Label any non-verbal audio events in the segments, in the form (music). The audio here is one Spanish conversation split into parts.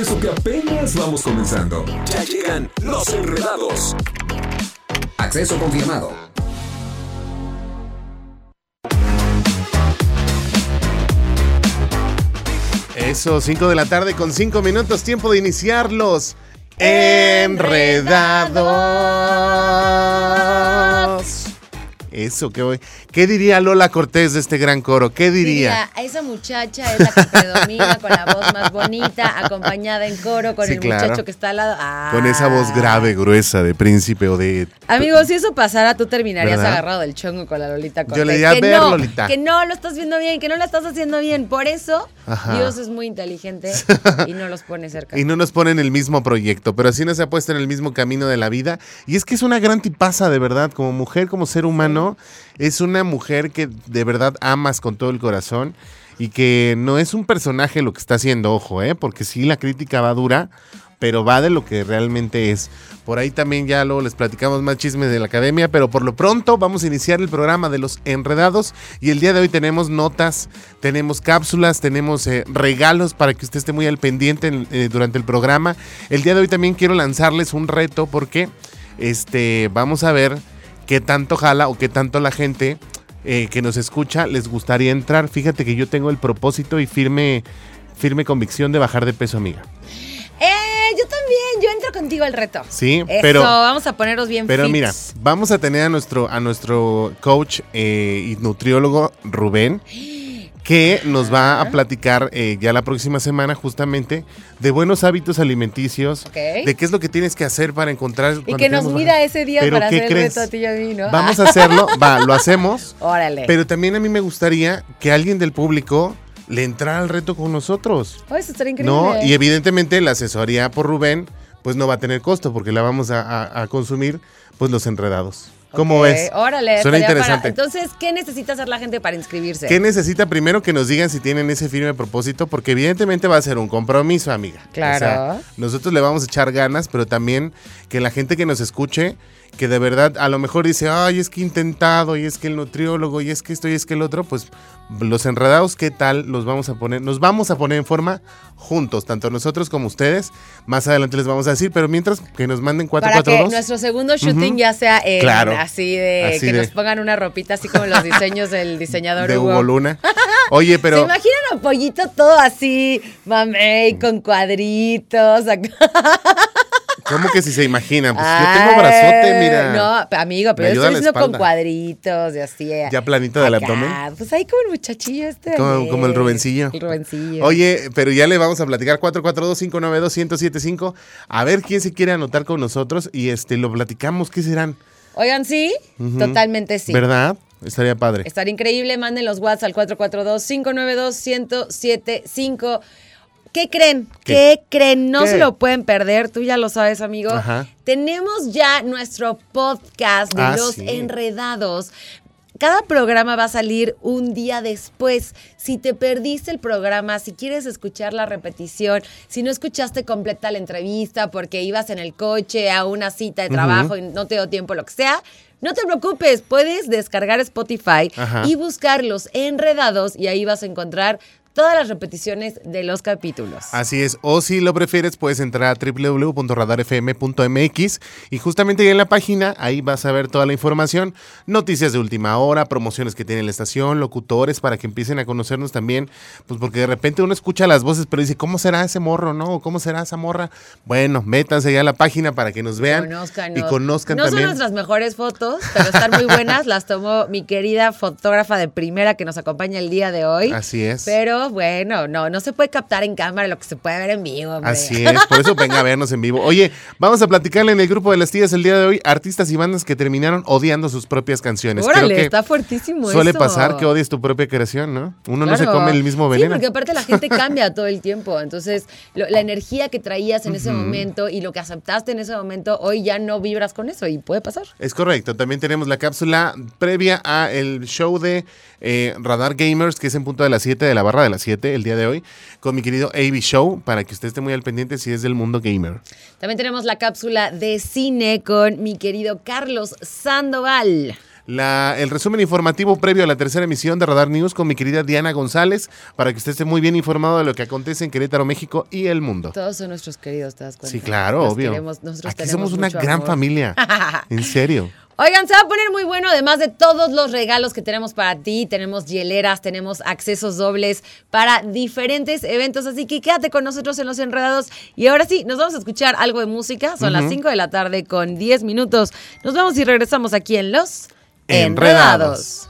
Eso que apenas vamos comenzando. Ya llegan los enredados. Acceso confirmado. Eso, 5 de la tarde con 5 minutos, tiempo de iniciar los enredados. Eso, ¿qué, voy- ¿qué diría Lola Cortés de este gran coro? ¿Qué diría? Diría, a esa muchacha es la que predomina con la voz más bonita, acompañada en coro con Sí, el claro. muchacho que está al lado. Ah. Con esa voz grave, gruesa de príncipe o de... Amigo, si eso pasara, tú terminarías ¿Verdad? agarrado del chongo con la Lolita Cortés. Yo le diría, que "Ver, no, Lolita". Que no lo estás viendo bien, que no la estás haciendo bien. Por eso, Ajá. Dios es muy inteligente (laughs) y no los pone cerca. Y no nos ponen el mismo proyecto, pero así nos ha puesto en el mismo camino de la vida. Y es que es una gran tipaza, de verdad, como mujer, como ser humano. Es una mujer que de verdad amas con todo el corazón y que no es un personaje lo que está haciendo, ojo, ¿eh? porque sí la crítica va dura, pero va de lo que realmente es. Por ahí también ya luego les platicamos más chismes de la academia, pero por lo pronto vamos a iniciar el programa de los enredados y el día de hoy tenemos notas, tenemos cápsulas, tenemos eh, regalos para que usted esté muy al pendiente en- eh, durante el programa. El día de hoy también quiero lanzarles un reto porque este, vamos a ver qué tanto jala o qué tanto la gente eh, que nos escucha les gustaría entrar. Fíjate que yo tengo el propósito y firme, firme convicción de bajar de peso, amiga. Eh, yo también, yo entro contigo al reto. Sí, Eso, pero- vamos a ponernos bien Pero fits. mira, vamos a tener a nuestro, a nuestro coach eh, y nutriólogo Rubén, que nos va a platicar eh, ya la próxima semana justamente de buenos hábitos alimenticios, de qué es lo que tienes que hacer para encontrar... Y que nos mira ese día para ¿qué hacer el reto a ti y a mí, ¿no? Vamos a hacerlo, va, (laughs) lo hacemos, Órale. pero también a mí me gustaría que alguien del público le entrara al reto con nosotros. Oh, eso estaría increíble. No, y evidentemente la asesoría por Rubén, pues no va a tener costo porque la vamos a, a- a consumir, pues los enredados. ¿Cómo Ok, ves? Órale, Suena para- interesante. Entonces, ¿qué necesita hacer la gente para inscribirse? ¿Qué necesita primero que nos digan si tienen ese firme propósito? Porque evidentemente va a ser un compromiso, amiga. Claro. O sea, nosotros le vamos a echar ganas, pero también que la gente que nos escuche, que de verdad a lo mejor dice, ay, es que intentado, y es que el nutriólogo, y es que esto, y es que el otro, pues los enredados, ¿qué tal? Los vamos a poner, nos vamos a poner en forma juntos, tanto nosotros como ustedes. Más adelante les vamos a decir, pero mientras que nos manden para que 442. nuestro segundo shooting ya sea Claro. así de Así que de- nos pongan una ropita así como los diseños del diseñador de Hugo. Hugo Luna. (laughs) Oye, ¿Se pero imaginan a Pollito todo así, mamey, con cuadritos? (laughs) ¿cómo que si se imaginan? Pues yo tengo brazote, mira. No, amigo, pero yo estoy la diciendo con cuadritos y así. eh, Ya planito del abdomen. Pues ahí como el muchachillo este. Como, como el Rubencillo. El Rubencillo. Oye, pero ya le vamos a platicar 442-592-1075. A ver quién se quiere anotar con nosotros y este lo platicamos. ¿Qué serán? Oigan, sí, totalmente sí. ¿Verdad? Estaría padre. Estaría increíble, manden los WhatsApp al 442-592-1075. ¿Qué creen? ¿Qué? ¿Qué, creen? No ¿Qué? se lo pueden perder, tú ya lo sabes, amigo. Ajá. Tenemos ya nuestro podcast de Ah, Los sí. Enredados. Cada programa va a salir un día después. Si te perdiste el programa, si quieres escuchar la repetición, si no escuchaste completa la entrevista porque ibas en el coche a una cita de trabajo y no te dio tiempo, lo que sea, no te preocupes, puedes descargar Spotify Ajá. y buscar los enredados y ahí vas a encontrar todas las repeticiones de los capítulos. Así es, o si lo prefieres puedes entrar a www.radarfm.mx y justamente ahí en la página, ahí vas a ver toda la información, noticias de última hora, promociones que tiene la estación, locutores para que empiecen a conocernos también, pues porque de repente uno escucha las voces pero dice, ¿cómo será ese morro, no? ¿O ¿Cómo será esa morra? Bueno, métanse ya a la página para que nos vean y conozcan no también. son nuestras mejores fotos, pero están muy buenas. Las tomó mi querida fotógrafa de primera que nos acompaña el día de hoy. Así es. Pero bueno, no, no se puede captar en cámara lo que se puede ver en vivo. hombre. Así es, por eso venga a vernos en vivo. Oye, vamos a platicarle en el grupo de las tías el día de hoy artistas y bandas que terminaron odiando sus propias canciones. Órale, Creo que está fuertísimo suele eso. pasar que odies tu propia creación, ¿no? Uno no se come el mismo Sí, veneno. porque aparte la gente cambia todo el tiempo. Entonces, lo- la energía que traías en ese momento y lo que aceptaste en ese momento, hoy ya no vibras con eso y puede pasar. Es correcto. También tenemos la cápsula previa a el show de eh, Radar Gamers, que es en punto de las 7 de la barra de las 7 el día de hoy, con mi querido AB Show, para que usted esté muy al pendiente si es del mundo gamer. También tenemos la cápsula de cine con mi querido Carlos Sandoval. La- el resumen informativo previo a la tercera emisión de Radar News con mi querida Diana González, para que usted esté muy bien informado de lo que acontece en Querétaro, México y el mundo. Todos son nuestros queridos, ¿te das cuenta? Sí, claro, Los obvio. queremos- Aquí somos una gran amor. familia. (laughs) En serio. Oigan, se va a poner muy bueno, además de todos los regalos que tenemos para ti. Tenemos hieleras, tenemos accesos dobles para diferentes eventos. Así que quédate con nosotros en Los Enredados. Y ahora sí, nos vamos a escuchar algo de música. Son las 5 de la tarde con 10 minutos. Nos vemos y regresamos aquí en Los Enredados.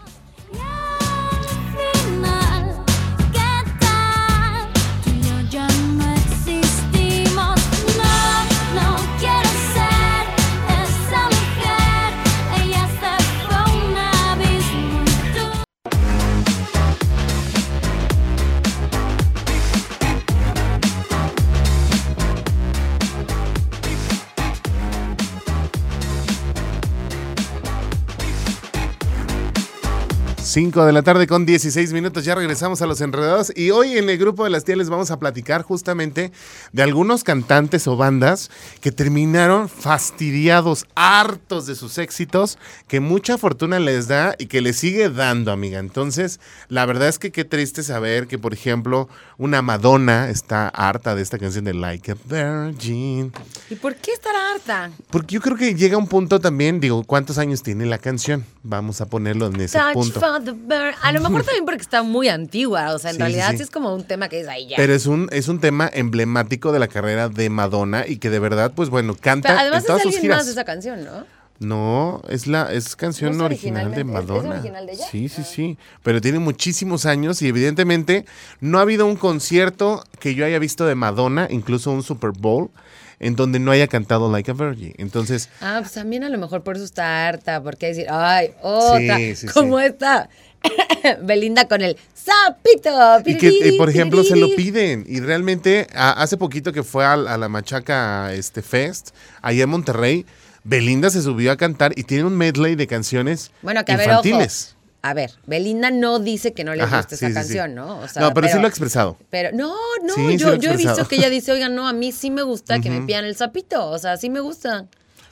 5 de la tarde con 16 minutos, ya regresamos a Los Enredados y hoy en el grupo de las tías les vamos a platicar justamente de algunos cantantes o bandas que terminaron fastidiados, hartos de sus éxitos, que mucha fortuna les da y que les sigue dando, amiga. Entonces, la verdad es que qué triste saber que, por ejemplo, una Madonna está harta de esta canción de Like a Virgin. ¿Y por qué estará harta? Porque yo creo que llega un punto también, digo, ¿cuántos años tiene la canción? Vamos a ponerlo en ese Touch punto for the bird. A lo (laughs) mejor también porque está muy antigua. O sea, en Sí, realidad sí, sí, sí. es como un tema que es ahí ya. Pero es un, es un tema emblemático de la carrera de Madonna y que de verdad, pues bueno, canta Pero además en todas es sus alguien giras. más esa canción, ¿no? No, es la es canción ¿No es original de es- Madonna. original de ella? Sí, sí, sí. Pero tiene muchísimos años y evidentemente no ha habido un concierto que yo haya visto de Madonna, incluso un Super Bowl, en donde no haya cantado Like a Virgin. Entonces, Ah, pues también a lo mejor por eso está harta, porque decir, ay, otra, Sí, sí, como sí. esta (laughs) Belinda con el sapito. Y que, eh, por ejemplo, se lo piden. Y realmente, a- hace poquito que fue al- a, la Machaca este Fest, allá en Monterrey, Belinda se subió a cantar y tiene un medley de canciones Bueno, que a ver, ojo. A ver, Belinda no dice que no le gusta sí, esa sí, sí. canción, ¿no? O sea, no, pero, sí lo ha expresado. Pero no, no, yo, yo he visto que ella dice, oigan, no, a mí sí me gusta que me pidan el sapito, o sea, sí me gusta.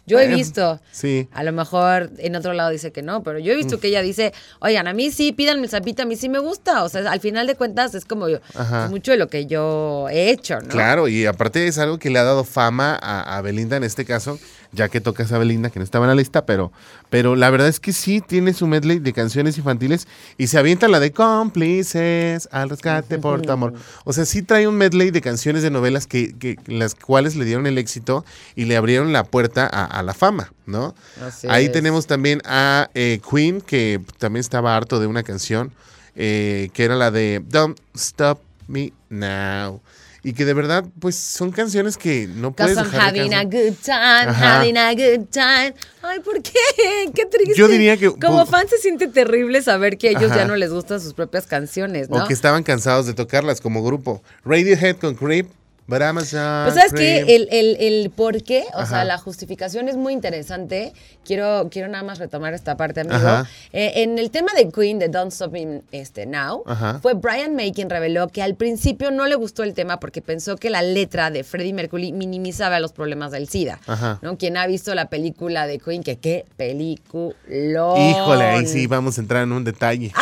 Yo he visto. sí. A lo mejor en otro lado dice que no, pero yo he visto que ella dice, oigan, a mí sí, pídanme el sapito, a mí sí me gusta. O sea, al final de cuentas es como yo, es mucho de lo que yo he hecho, ¿no? Claro, y aparte es algo que le ha dado fama a, a Belinda en este caso, ya que tocas a Belinda, que no estaba en la lista, pero, pero la verdad es que sí tiene su medley de canciones infantiles y se avienta la de cómplices, al rescate (laughs) por tu amor. O sea, sí trae un medley de canciones de novelas que, que las cuales le dieron el éxito y le abrieron la puerta a, a la fama, ¿no? Así Ahí es. tenemos también a eh, Queen, que también estaba harto de una canción, eh, que era la de Don't Stop Me Now. Y que de verdad, pues son canciones que no puedes I'm dejar de having a cantar. good time, Ajá. having a good time. Ay, ¿por qué? (laughs) Qué triste. Yo diría que- Como po- fan se siente terrible saber que a ellos Ajá. ya no les gustan sus propias canciones, ¿no? O que estaban cansados de tocarlas como grupo. Radiohead con Creep, but Pues sabes que el, el, el por qué, o Ajá. sea, la justificación es muy interesante. Quiero, quiero nada más retomar esta parte, amigo. Eh, en el tema de Queen, de Don't Stop Me este, Now, Ajá. fue Brian May quien reveló que al principio no le gustó el tema porque pensó que la letra de Freddie Mercury minimizaba los problemas del SIDA. Ajá. ¿no? Quien ha visto la película de Queen, que qué película. Híjole, ahí sí vamos a entrar en un detalle.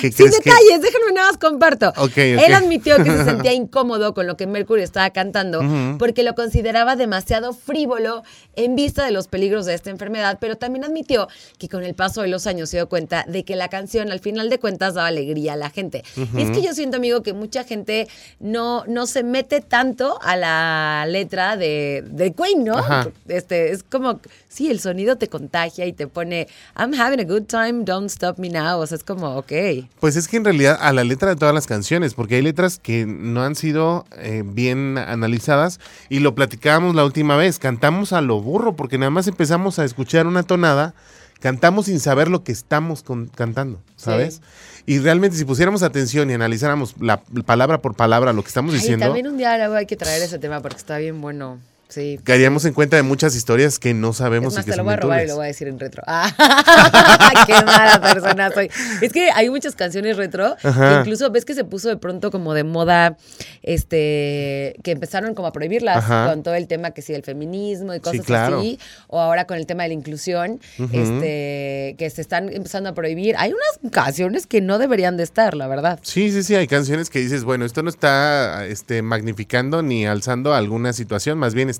¿Qué Sin que- detalles, déjenme nada más comparto. Ok, ok. Él admitió que se sentía incómodo con lo que Mercury estaba cantando porque lo consideraba demasiado frívolo en vista de los peligros de esta enfermedad, pero también admitió que con el paso de los años se dio cuenta de que la canción al final de cuentas daba alegría a la gente. Y es que yo siento, amigo, que mucha gente no, no se mete tanto a la letra de, de Queen, ¿no? Ajá. Este, es como, sí, el sonido te contagia y te pone, I'm having a good time, don't stop me now. O sea, es como, ok. Pues es que en realidad a la letra de todas las canciones, porque hay letras que no han sido eh, bien analizadas y lo platicábamos la última vez, cantamos a lo burro, porque nada más empezamos a escuchar una tonada, cantamos sin saber lo que estamos con- cantando, ¿sabes? Y realmente si pusiéramos atención y analizáramos la palabra por palabra lo que estamos Ay, diciendo, también un día luego hay que traer ese tema porque está bien bueno. Sí. Caeríamos en cuenta de muchas historias que no sabemos Es más, y que te lo voy a robar y lo voy a decir en retro. Ah, (laughs) qué mala persona soy. Es que hay muchas canciones retro. Que incluso ves que se puso de pronto como de moda, este, que empezaron como a prohibirlas Ajá. con todo el tema que sí del feminismo y cosas claro. así. O ahora con el tema de la inclusión, este, que se están empezando a prohibir. Hay unas canciones que no deberían de estar, la verdad. Sí, sí, sí, hay canciones que dices, bueno, esto no está este, magnificando ni alzando alguna situación, más bien está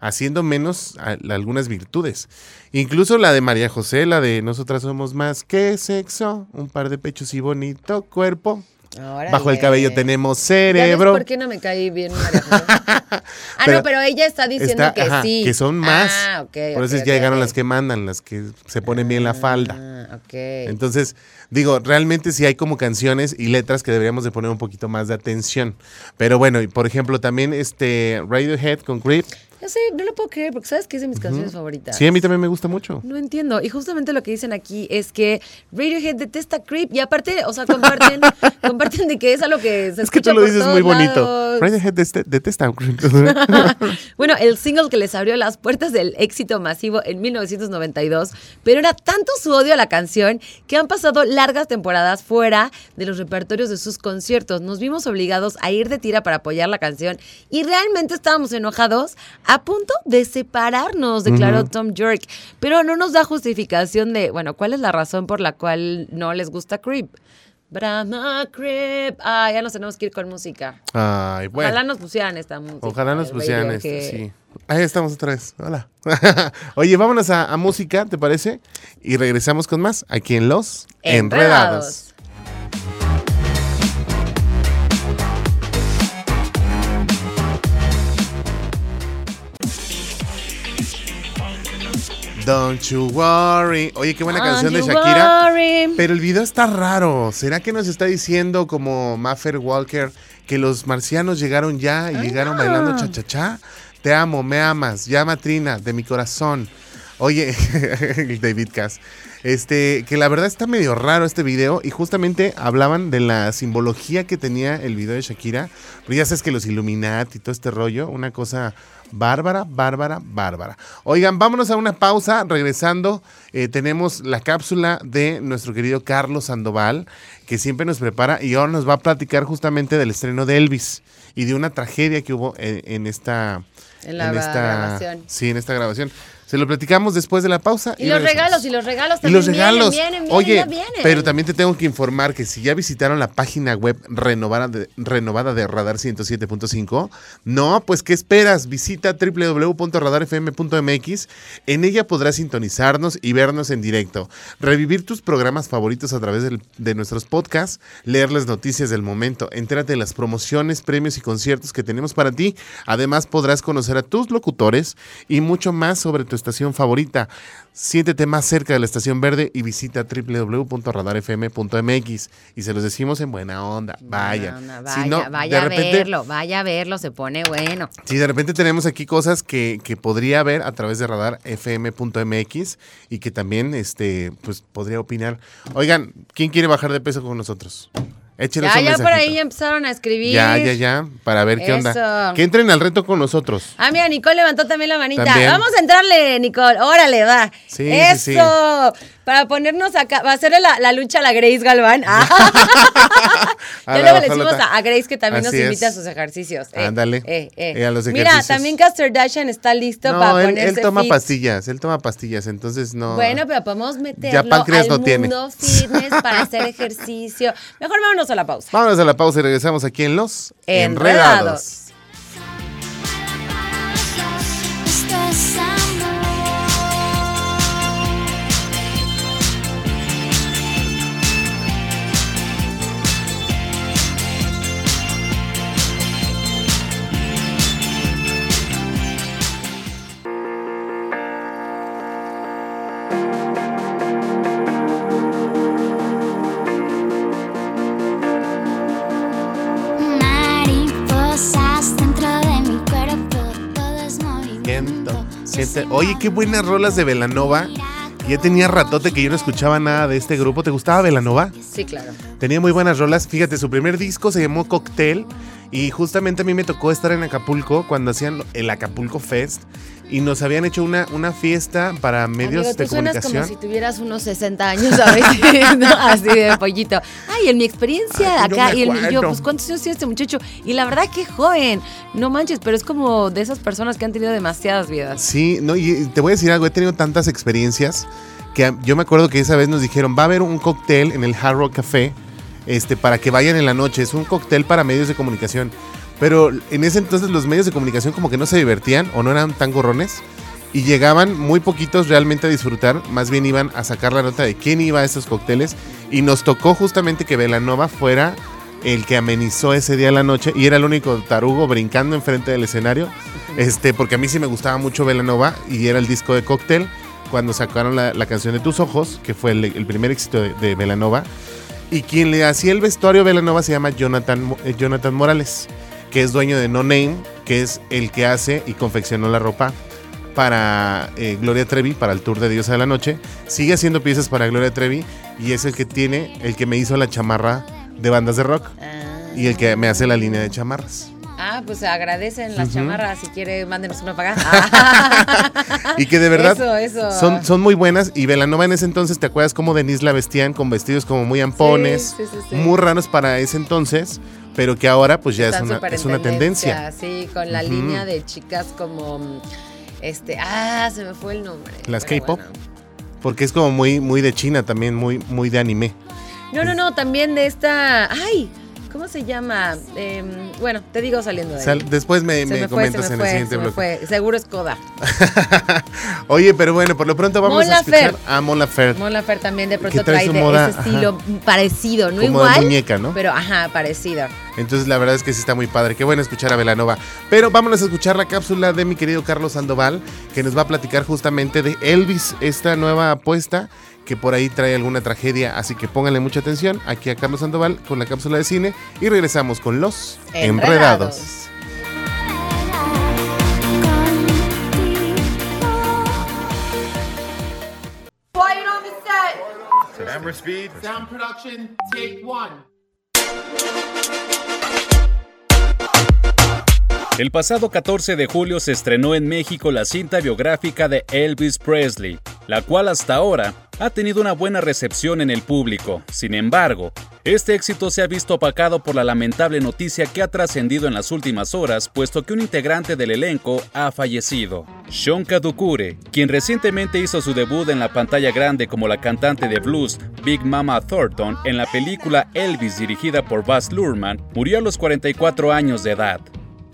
haciendo menos algunas virtudes. Incluso la de María José, la de Nosotras somos más que sexo, un par de pechos y bonito cuerpo. Órale. Bajo el cabello tenemos ¿Ya ves cerebro. por qué no me caí bien María (laughs) ah, Pero no, pero ella está diciendo Está- que ajá, sí. que son más. Ah, ok. Por eso ok, ya llegaron las que mandan, las que se ponen bien la falda. Ah, ok. Entonces, digo, realmente sí hay como canciones y letras que deberíamos de poner un poquito más de atención. Pero bueno, y por ejemplo, también este Radiohead con Creep. Yo sé, no lo puedo creer, porque sabes que es de mis canciones favoritas. Sí, a mí también me gusta mucho. No entiendo. Y justamente lo que dicen aquí es que Radiohead detesta Creep. Y aparte, o sea, comparten, (laughs) comparten de que es algo que se Es que tú lo dices muy bonito. lados. Radiohead detesta Creep. (laughs) Bueno, el single que les abrió las puertas del éxito masivo en 1992, pero era tanto su odio a la canción que han pasado largas temporadas fuera de los repertorios de sus conciertos. Nos vimos obligados a ir de tira para apoyar la canción y realmente estábamos enojados a punto de separarnos, declaró Tom York. Pero no nos da justificación de, bueno, ¿cuál es la razón por la cual no les gusta Creep? Brahma Creep. Ah, ya nos tenemos que ir con música. Ay, bueno. Ojalá nos pusieran esta música. Ojalá nos pusieran esto, Radiohead. sí. Ahí estamos otra vez. Hola. (laughs) Oye, vámonos a, a música, ¿te parece? Y regresamos con más aquí en Los Enredados. Enredados. Don't you worry. Oye, qué buena Don't canción de Shakira. worry. Pero el video está raro. ¿Será que nos está diciendo como Maffer Walker que los marcianos llegaron ya y llegaron bailando cha-cha-cha? Te amo, me amas, llama Trina, de mi corazón. Oye, (laughs) el David Cass. Este, que la verdad está medio raro este video y justamente hablaban de la simbología que tenía el video de Shakira. Pero ya sabes que los Illuminati y todo este rollo, una cosa bárbara, bárbara, bárbara. Oigan, vámonos a una pausa. Regresando, eh, tenemos la cápsula de nuestro querido Carlos Sandoval, que siempre nos prepara y ahora nos va a platicar justamente del estreno de Elvis y de una tragedia que hubo en, en esta... En la grabación. Sí, en esta grabación. Se lo platicamos después de la pausa. Y los regresamos. regalos, y los regalos Y también los regalos. vienen, vienen, vienen, Oye, ya vienen. pero también te tengo que informar que si ya visitaron la página web renovada de, renovada de Radar 107.5, no, pues ¿qué esperas? Visita www.radarfm.mx. En ella podrás sintonizarnos y vernos en directo, revivir tus programas favoritos a través del- de nuestros podcasts, leer las noticias del momento, entérate de las promociones, premios y conciertos que tenemos para ti. Además podrás conocer a tus locutores y mucho más sobre tu estación favorita. Siéntete más cerca de la estación verde y visita www.radarfm.mx. Y se los decimos en buena onda. Vaya. No, Si vaya, no, vaya a verlo, vaya a verlo, se pone bueno. Si de repente tenemos aquí cosas que, que podría ver a través de radarfm.mx y que también este, pues, podría opinar. Oigan, ¿quién quiere bajar de peso con nosotros? Échenos Ya, un ya por ahí ya empezaron a escribir. Ya, ya, ya, para ver qué onda. Que entren al reto con nosotros. Ah, mira, Nicole levantó también la manita. También. Vamos a entrarle, Nicole. Órale, va. Sí, Eso. sí, sí. Para ponernos acá. Va a ser la, la lucha a la Grace Galván. (laughs) Ah. Ya luego le decimos a, a Grace que también Así nos invita es. a sus ejercicios. Eh, Ándale. eh, eh. Eh, a los Mira, también Caster Dashan está listo No, para él, ponerse él toma fit. pastillas, él toma pastillas, entonces no. Bueno, pero podemos meterlo páncreas al no tiene. mundo fitness para hacer ejercicio. (laughs) Mejor vámonos a la pausa. Vámonos a la pausa y regresamos aquí en Los Enredados. Esto Oye, qué buenas rolas de Velanova. Ya tenía ratote que yo no escuchaba nada de este grupo. ¿Te gustaba Velanova? Sí, claro. Tenía muy buenas rolas. Fíjate, su primer disco se llamó Cocktail Y justamente a mí me tocó estar en Acapulco cuando hacían el Acapulco Fest y nos habían hecho una, una fiesta para medios Amigo, de tú suenas comunicación. como si tuvieras unos 60 años, ¿sabes? (laughs) ¿No? Así de pollito. Ay, en mi experiencia Ay, no acá. me y el, yo, pues, ¿cuántos años tiene este muchacho? Y la verdad que joven. No manches, pero es como de esas personas que han tenido demasiadas vidas. Sí, no, y te voy a decir algo, he tenido tantas experiencias que yo me acuerdo que esa vez nos dijeron, va a haber un cóctel en el Hard Rock Café, este, para que vayan en la noche, es un cóctel para medios de comunicación. Pero en ese entonces los medios de comunicación como que no se divertían o no eran tan gorrones. Y llegaban muy poquitos realmente a disfrutar, más bien iban a sacar la nota de quién iba a esos cócteles. Y nos tocó justamente que Velanova fuera el que amenizó ese día la noche. Y era el único tarugo brincando enfrente del escenario, este, porque a mí sí me gustaba mucho Velanova y era el disco de cóctel. Cuando sacaron la, canción de Tus Ojos, que fue el, el primer éxito de, de Velanova. Y quien le hacía el vestuario a Velanova se llama Jonathan, eh, Jonathan Morales, que es dueño de No Name, que es el que hace y confeccionó la ropa para eh, Gloria Trevi, para el Tour de Diosa de la Noche. Sigue haciendo piezas para Gloria Trevi y es el que tiene, el que me hizo la chamarra de bandas de rock y el que me hace la línea de chamarras. Ah, pues agradecen las chamarras. Si quiere, mándenos una para acá. (laughs) Y que de verdad Eso, eso. Son, son muy buenas. Y Velanova en ese entonces, ¿te acuerdas cómo Denise la vestían con vestidos como muy ampones? Sí, sí, sí, sí. Muy raros para ese entonces, pero que ahora pues ya es una, es una tendencia. Sí, con la línea de chicas como. Este. Ah, se me fue el nombre. Las K-pop. bueno. Porque es como muy, muy de China también, muy, muy de anime. No, no, no, también de esta. ¡Ay! ¿Cómo se llama? Em, bueno, te digo saliendo de ahí. Sal- después me, se me me fue, se comentas me en fue, el siguiente se bloque. fue. Seguro es Coda. (laughs) Oye, pero bueno, por lo pronto vamos Mon a escuchar a Mon Laferte. Mon Laferte también de pronto trae de moda, ese estilo parecido, no Como de igual. muñeca, ¿no? Pero ajá, parecido. Entonces la verdad es que sí está muy padre. Qué bueno escuchar a Velanova. Pero vámonos a escuchar la cápsula de mi querido Carlos Sandoval, que nos va a platicar justamente de Elvis, esta nueva apuesta que por ahí trae alguna tragedia. Así que pónganle mucha atención aquí a Carlos Sandoval con la cápsula de cine y regresamos con los enredados. El pasado 14 de julio se estrenó en México la cinta biográfica de Elvis Presley, la cual hasta ahora ha tenido una buena recepción en el público. Sin embargo, este éxito se ha visto opacado por la lamentable noticia que ha trascendido en las últimas horas, puesto que un integrante del elenco ha fallecido. Sean Kadukure, quien recientemente hizo su debut en la pantalla grande como la cantante de blues Big Mama Thornton en la película Elvis dirigida por Baz Luhrmann, murió a los 44 años de edad.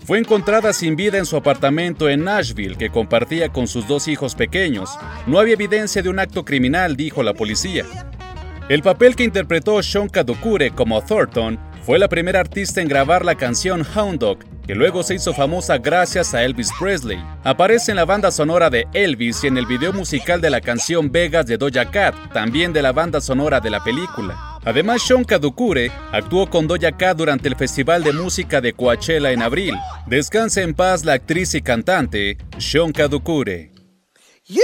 Fue encontrada sin vida en su apartamento en Nashville que compartía con sus dos hijos pequeños. No había evidencia de un acto criminal, dijo la policía. El papel que interpretó Sean Kadukure como Thornton fue la primera artista en grabar la canción Hound Dog, que luego se hizo famosa gracias a Elvis Presley. Aparece en la banda sonora de Elvis y en el video musical de la canción Vegas de Doja Cat, también de la banda sonora de la película. Además, Sean Kadukure actuó con Doja Cat durante el Festival de Música de Coachella en abril. Descanse en paz la actriz y cantante Sean Kadukure. You.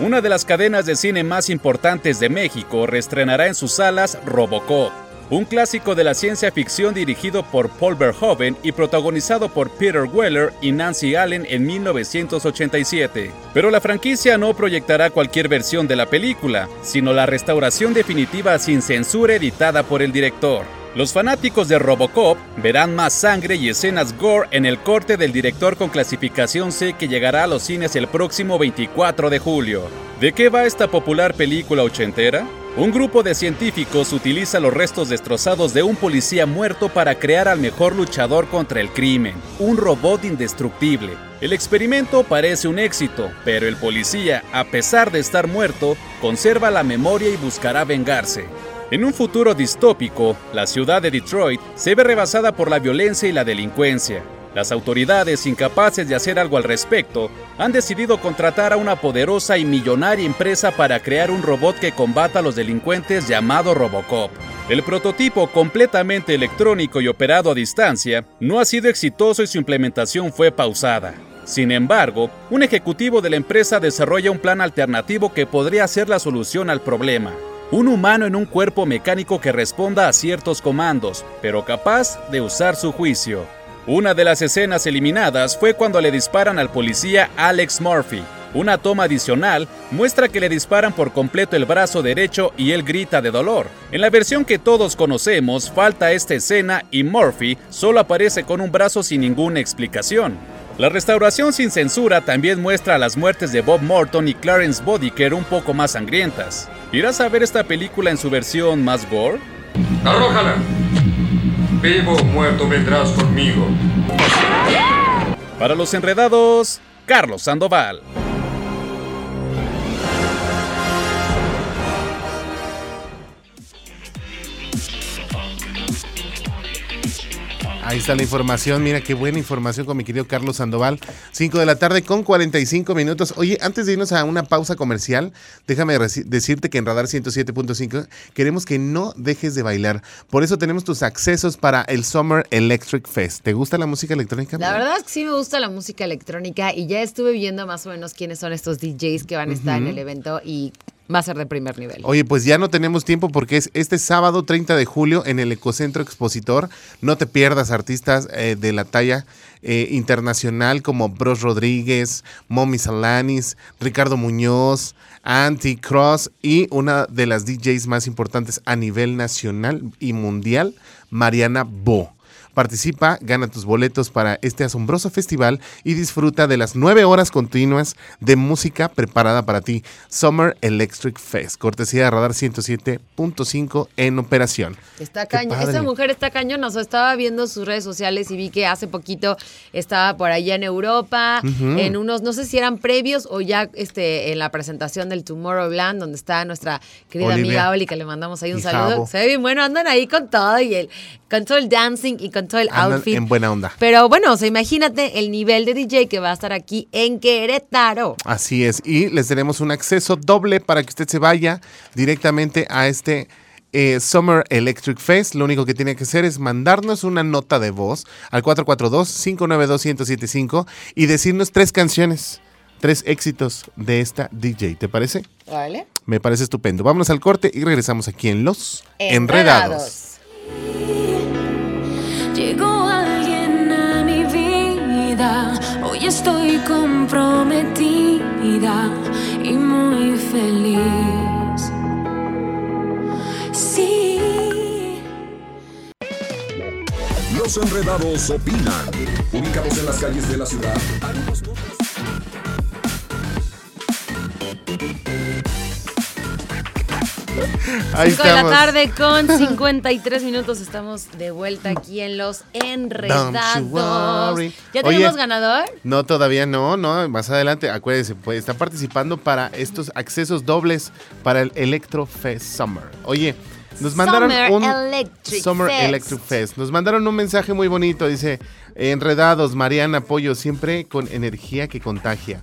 Una de las cadenas de cine más importantes de México reestrenará en sus salas Robocop, un clásico de la ciencia ficción dirigido por Paul Verhoeven y protagonizado por Peter Weller y Nancy Allen en 1987. Pero la franquicia no proyectará cualquier versión de la película, sino la restauración definitiva sin censura editada por el director. Los fanáticos de Robocop verán más sangre y escenas gore en el corte del director con clasificación C que llegará a los cines el próximo 24 de julio. ¿De qué va esta popular película ochentera? Un grupo de científicos utiliza los restos destrozados de un policía muerto para crear al mejor luchador contra el crimen, un robot indestructible. El experimento parece un éxito, pero el policía, a pesar de estar muerto, conserva la memoria y buscará vengarse. En un futuro distópico, la ciudad de Detroit se ve rebasada por la violencia y la delincuencia. Las autoridades, incapaces de hacer algo al respecto, han decidido contratar a una poderosa y millonaria empresa para crear un robot que combata a los delincuentes llamado Robocop. El prototipo completamente electrónico y operado a distancia no ha sido exitoso y su implementación fue pausada. Sin embargo, un ejecutivo de la empresa desarrolla un plan alternativo que podría ser la solución al problema. Un humano en un cuerpo mecánico que responda a ciertos comandos, pero capaz de usar su juicio. Una de las escenas eliminadas fue cuando le disparan al policía Alex Murphy. Una toma adicional muestra que le disparan por completo el brazo derecho y él grita de dolor. En la versión que todos conocemos falta esta escena y Murphy solo aparece con un brazo sin ninguna explicación. La restauración sin censura también muestra las muertes de Bob Morton y Clarence Bodiker un poco más sangrientas. ¿Irás a ver esta película en su versión más gore? ¡Arrójala! Vivo o muerto vendrás conmigo. Para los enredados, Carlos Sandoval. Ahí está la información. Mira qué buena información con mi querido Carlos Sandoval. 5 de la tarde con 45 minutos. Oye, antes de irnos a una pausa comercial, déjame decirte que en Radar 107.5 queremos que no dejes de bailar. Por eso tenemos tus accesos para el Summer Electric Fest. ¿Te gusta la música electrónica? La verdad es que sí me gusta la música electrónica y ya estuve viendo más o menos quiénes son estos DJs que van a estar en el evento y va a ser de primer nivel. Oye, pues ya no tenemos tiempo porque es este sábado 30 de julio en el Ecocentro Expositor. No te pierdas artistas eh, de la talla eh, internacional como Bros Rodríguez, Momi Salanis, Ricardo Muñoz, Anti Cross y una de las DJs más importantes a nivel nacional y mundial, Mariana Bo. Participa, gana tus boletos para este asombroso festival y disfruta de las nueve horas continuas de música preparada para ti. Summer Electric Fest, cortesía de Radar 107.5 en operación. Está cañón. Esta mujer está. O sea, estaba viendo sus redes sociales y vi que hace poquito estaba por allá en Europa, en unos, no sé si eran previos o ya este, en la presentación del Tomorrowland, donde está nuestra querida Olivia. amiga Oli, que le mandamos ahí un Y saludo. Javo. Se ve bien bueno, andan ahí con todo y el, con todo el dancing y con todo el Andan outfit. en buena onda. Pero bueno, o sea, imagínate el nivel de DJ que va a estar aquí en Querétaro. Así es, y les tenemos un acceso doble para que usted se vaya directamente a este eh, Summer Electric Fest. Lo único que tiene que hacer es mandarnos una nota de voz al 442-592-1075 y decirnos tres canciones, tres éxitos de esta DJ. ¿Te parece? ¿Vale? Me parece estupendo. Vámonos al corte y regresamos aquí en Los Enredados. Llegó alguien a mi vida, hoy estoy comprometida y muy feliz. Sí. Los enredados opinan. Ubicados en las calles de la ciudad. (laughs) Ahí 5 de la tarde con (laughs) 53 minutos estamos de vuelta aquí en Los Enredados. ¿Ya Oye, tenemos ganador? No, todavía no, no, más adelante, acuérdense, pues está participando para estos accesos dobles para el Electro Fest Summer. Oye, nos mandaron Summer un Electric Summer Fest. Electric Fest. Nos mandaron un mensaje muy bonito, dice, enredados, Mariana, apoyo siempre con energía que contagia.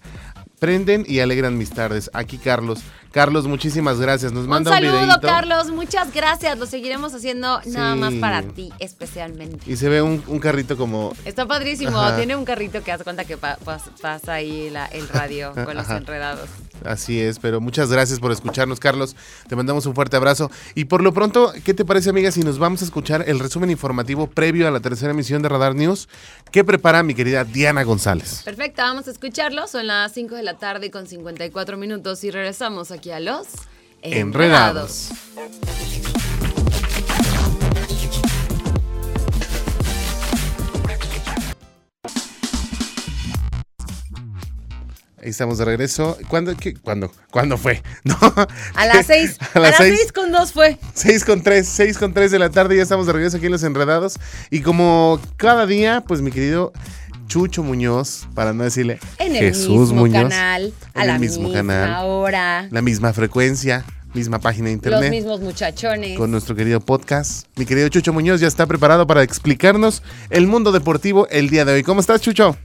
Prenden y alegran mis tardes. Aquí Carlos. Carlos, muchísimas gracias. Nos Un manda un, saludo, videito. Carlos. Muchas gracias. Lo seguiremos haciendo nada más para ti, especialmente. Y se ve un, un carrito como Está padrísimo. Ajá. Tiene un carrito que hace cuenta que pa- pas- pasa ahí la- el radio (laughs) con los Ajá. enredados. Así es, pero muchas gracias por escucharnos, Carlos. Te mandamos un fuerte abrazo. Y por lo pronto, ¿qué te parece, amiga, si nos vamos a escuchar el resumen informativo previo a la tercera emisión de Radar News? ¿Qué prepara mi querida Diana González? Perfecto, vamos a escucharlo. Son las 5 de la tarde con 54 minutos y regresamos aquí a los Enredados. Ahí estamos de regreso. ¿Cuándo, qué, ¿cuándo, ¿Cuándo fue? (laughs) No. A las (laughs) 6. A las seis. 6 con 2 fue. 6 con 3, 6 con 3 de la tarde, ya estamos de regreso aquí en Los Enredados. Y como cada día, pues mi querido Chucho Muñoz, para no decirle En el Jesús mismo Muñoz, canal, a en la el mismo misma canal, hora. la misma frecuencia, misma página de Los internet. mismos muchachones. Con nuestro querido podcast. Mi querido Chucho Muñoz ya está preparado para explicarnos el mundo deportivo el día de hoy. ¿Cómo estás, Chucho?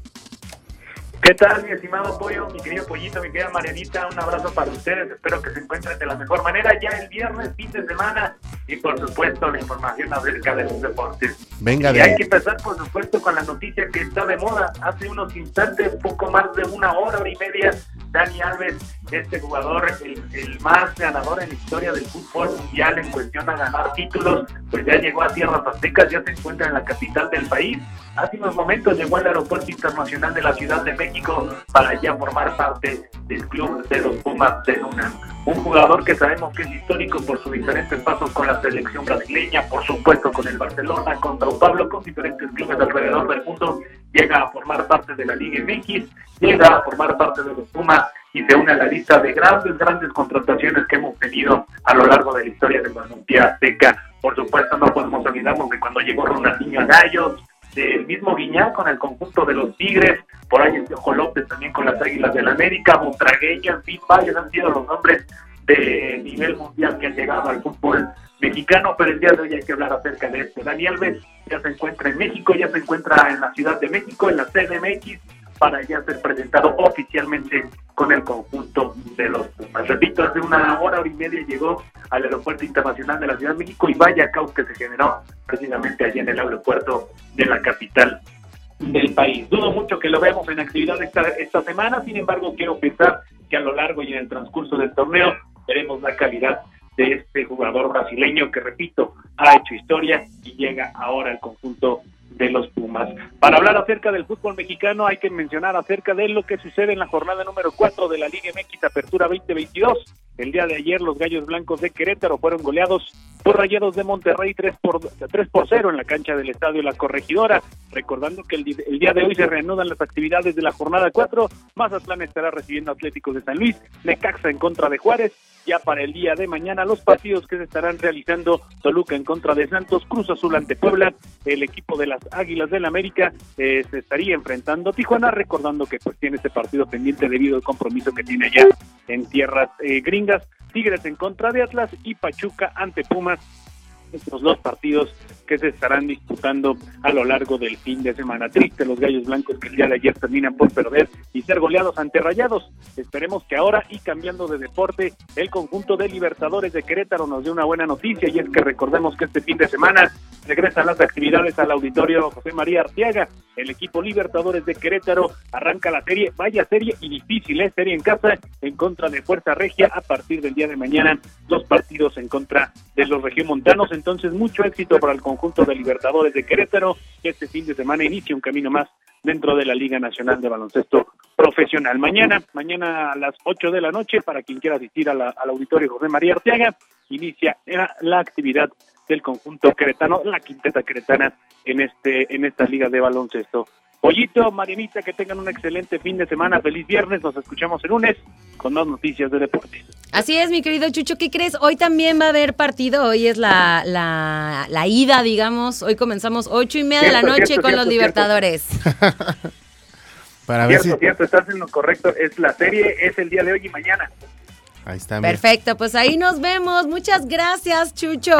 ¿Qué tal, mi estimado Pollo, mi querido Pollito, mi querida Marianita? Un abrazo para ustedes. Espero que se encuentren de la mejor manera. Ya el viernes, fin de semana. Y por supuesto, la información acerca de los deportes. Venga y hay que empezar, por supuesto, con la noticia que está de moda. Hace unos instantes, poco más de una hora, hora y media, Dani Alves, este jugador, el, más ganador en la historia del fútbol mundial en cuestión a ganar títulos, pues ya llegó a Tierras Aztecas, ya se encuentra en la capital del país. Hace unos momentos llegó al Aeropuerto Internacional de la Ciudad de México para ya formar parte del club de los Pumas de Luna. Un jugador que sabemos que es histórico por sus diferentes pasos con la selección brasileña, por supuesto con el Barcelona, con Sao Paulo, con diferentes clubes alrededor del mundo, llega a formar parte de la Liga MX, llega a formar parte de los Pumas y se une a la lista de grandes, grandes contrataciones que hemos tenido a lo largo de la historia del balompié azteca. Por supuesto, no podemos olvidarnos de cuando llegó Ronaldinho a Gallos, del mismo Guiñán con el conjunto de los Tigres, por ahí el Piojo López también con las Águilas del América, Montragueño, en fin, varios han sido los nombres de nivel mundial que han llegado al fútbol mexicano, pero el día de hoy hay que hablar acerca de esto. Dani Alves ya se encuentra en México, ya se encuentra en la Ciudad de México, en la CDMX, para ya ser presentado oficialmente con el conjunto de los Pumas. Repito, hace una hora, y media llegó al Aeropuerto Internacional de la Ciudad de México y vaya caos que se generó precisamente allí en el aeropuerto de la capital del país. Dudo mucho que lo veamos en actividad esta, esta semana, sin embargo quiero pensar que a lo largo y en el transcurso del torneo veremos la calidad de este jugador brasileño que, repito, ha hecho historia y llega ahora al conjunto de los Pumas. Para hablar acerca del fútbol mexicano hay que mencionar acerca de lo que sucede en la jornada número 4 de la Liga MX Apertura 2022. El día de ayer los Gallos Blancos de Querétaro fueron goleados por Rayados de Monterrey 3 por, 3 por 0 en la cancha del Estadio La Corregidora. Recordando que el, día de hoy se reanudan las actividades de la jornada 4. Mazatlán estará recibiendo Atléticos de San Luis, Necaxa en contra de Juárez. Ya para el día de mañana los partidos que se estarán realizando Toluca en contra de Santos, Cruz Azul ante Puebla, el equipo de las Águilas del América eh, se estaría enfrentando a Tijuana, recordando que pues tiene este partido pendiente debido al compromiso que tiene allá en tierras eh, gringas, Tigres en contra de Atlas y Pachuca ante Pumas estos dos partidos que se estarán disputando a lo largo del fin de semana. Triste los gallos blancos que el día de ayer terminan por perder y ser goleados ante rayados. Esperemos que ahora y cambiando de deporte, el conjunto de Libertadores de Querétaro nos dé una buena noticia y es que recordemos que este fin de semana regresan las actividades al auditorio José María Arteaga. El equipo Libertadores de Querétaro arranca la serie, vaya serie y difícil, ¿eh? serie en casa en contra de Fuerza Regia a partir del día de mañana, dos partidos en contra de los regiomontanos. Entonces, mucho éxito para el conjunto de Libertadores de Querétaro, que este fin de semana inicia un camino más dentro de la Liga Nacional de Baloncesto Profesional. Mañana, mañana a las 8 de la noche, para quien quiera asistir a la- al auditorio José María Arteaga, inicia la, la actividad del conjunto queretano, la quinteta queretana en este en esta liga de baloncesto. Pollito, Marianita, que tengan un excelente fin de semana, feliz viernes, nos escuchamos el lunes con más noticias de deportes. Así es, mi querido Chucho, ¿qué crees? Hoy también va a haber partido, hoy es la, la, la ida, digamos, hoy comenzamos ocho y media de la Cierto, noche cierto, con cierto, los Libertadores. (laughs) Para ver Cierto, si. cierto, estás en lo correcto, es la serie, es el día de hoy y mañana. Ahí está. Perfecto, pues ahí nos vemos. Muchas gracias, Chucho.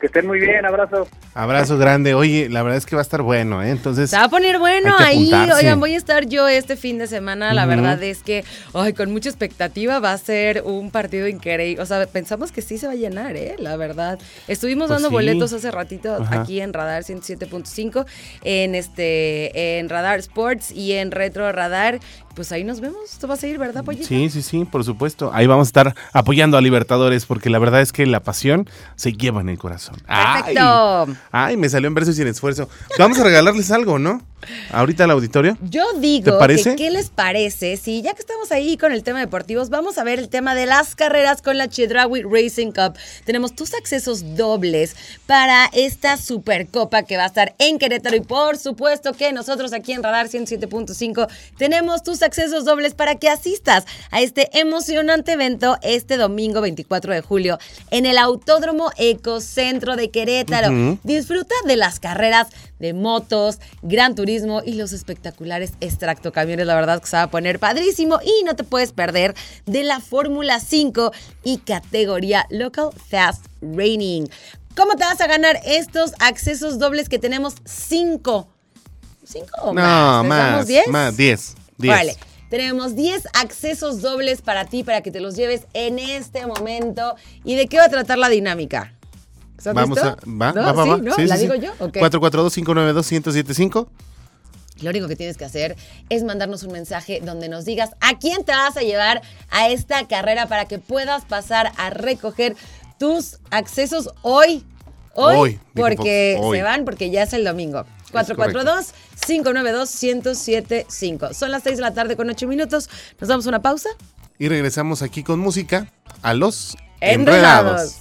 Que estén muy bien, abrazo. Abrazo grande. Oye, la verdad es que va a estar bueno, ¿eh? Entonces. Se va a poner bueno ahí. Oigan, voy a estar yo este fin de semana. La verdad es que, ay, con mucha expectativa va a ser un partido increíble. O sea, pensamos que sí se va a llenar, ¿eh? La verdad. Estuvimos Pues dando sí. boletos hace ratito Ajá. aquí en Radar 107.5, en este, en Radar Sports y en Retro Radar. Pues ahí nos vemos. Tú vas a ir, ¿verdad, Pollito? Sí, sí, sí, por supuesto. Ahí vamos a estar apoyando a Libertadores porque la verdad es que la pasión se lleva en el corazón. Perfecto. Ay, ay, me salió en verso y sin esfuerzo. Vamos a regalarles algo, ¿no? Ahorita al auditorio. Yo digo, ¿Te parece? que ¿qué les parece? Si ya que estamos ahí con el tema deportivos, vamos a ver el tema de las carreras con la Chedraui Racing Cup. Tenemos tus accesos dobles para esta Supercopa que va a estar en Querétaro y por supuesto que nosotros aquí en Radar 107.5 tenemos tus accesos dobles para que asistas a este emocionante evento este domingo 24 de julio en el Autódromo Ecocentro de Querétaro. Disfruta de las carreras de motos, gran turismo turismo y los espectaculares extractocamiones. La verdad que se va a poner padrísimo y no te puedes perder de la Fórmula 5 y categoría Local Fast Raining. ¿Cómo te vas a ganar estos accesos dobles que tenemos? Cinco. ¿Cinco o No, más? ¿Les más. diez? Más, 10. 10. Vale. Tenemos 10 accesos dobles para ti, para que te los lleves en este momento. ¿Y de qué va a tratar la dinámica? ¿Estás Vamos a. Va, ¿No? va, va, ¿Sí? ¿No? Sí, ¿La sí, digo yo? Ok. 442-592-1075. Lo único que tienes que hacer es mandarnos un mensaje donde nos digas a quién te vas a llevar a esta carrera para que puedas pasar a recoger tus accesos hoy. Hoy, porque hoy. se van porque ya es el domingo. 442-592-1075. Son las 6 de la tarde con 8 minutos. Nos damos una pausa. Y regresamos aquí con música a los Enredados. enredados.